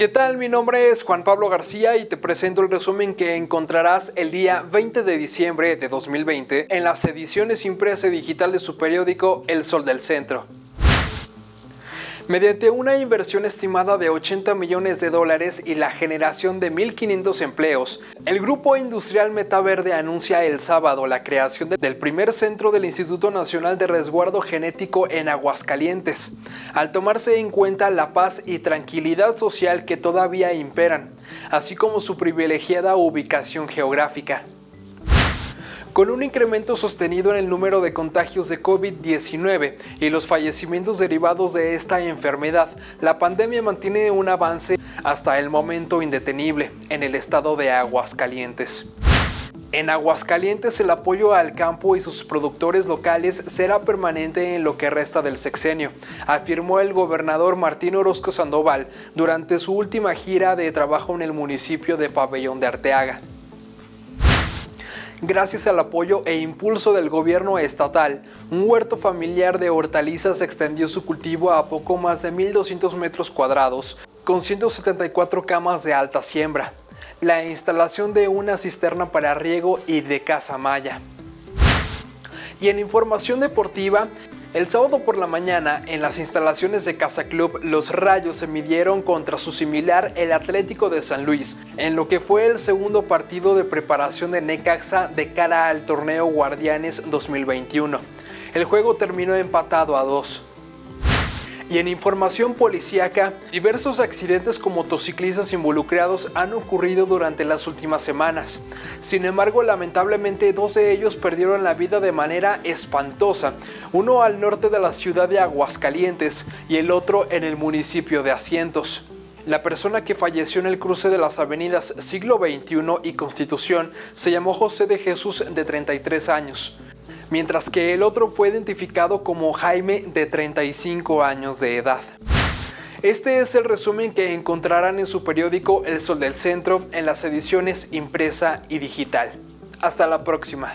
¿Qué tal? Mi nombre es Juan Pablo García y te presento el resumen que encontrarás el día 20 de diciembre de 2020 en las ediciones impresa y digital de su periódico El Sol del Centro. Mediante una inversión estimada de 80 millones de dólares y la generación de 1.500 empleos, el Grupo Industrial Metaverde anuncia el sábado la creación del primer centro del Instituto Nacional de Resguardo Genético en Aguascalientes, al tomarse en cuenta la paz y tranquilidad social que todavía imperan, así como su privilegiada ubicación geográfica. Con un incremento sostenido en el número de contagios de COVID-19 y los fallecimientos derivados de esta enfermedad, la pandemia mantiene un avance hasta el momento indetenible en el estado de Aguascalientes. En Aguascalientes el apoyo al campo y sus productores locales será permanente en lo que resta del sexenio, afirmó el gobernador Martín Orozco Sandoval durante su última gira de trabajo en el municipio de Pabellón de Arteaga. Gracias al apoyo e impulso del gobierno estatal, un huerto familiar de hortalizas extendió su cultivo a poco más de 1.200 metros cuadrados, con 174 camas de alta siembra, la instalación de una cisterna para riego y de casa maya. Y en información deportiva, el sábado por la mañana, en las instalaciones de Casa Club, los Rayos se midieron contra su similar el Atlético de San Luis, en lo que fue el segundo partido de preparación de Necaxa de cara al torneo Guardianes 2021. El juego terminó empatado a dos. Y en información policíaca, diversos accidentes con motociclistas involucrados han ocurrido durante las últimas semanas. Sin embargo, lamentablemente dos de ellos perdieron la vida de manera espantosa, uno al norte de la ciudad de Aguascalientes y el otro en el municipio de Asientos. La persona que falleció en el cruce de las avenidas Siglo XXI y Constitución se llamó José de Jesús de 33 años mientras que el otro fue identificado como Jaime de 35 años de edad. Este es el resumen que encontrarán en su periódico El Sol del Centro en las ediciones impresa y digital. Hasta la próxima.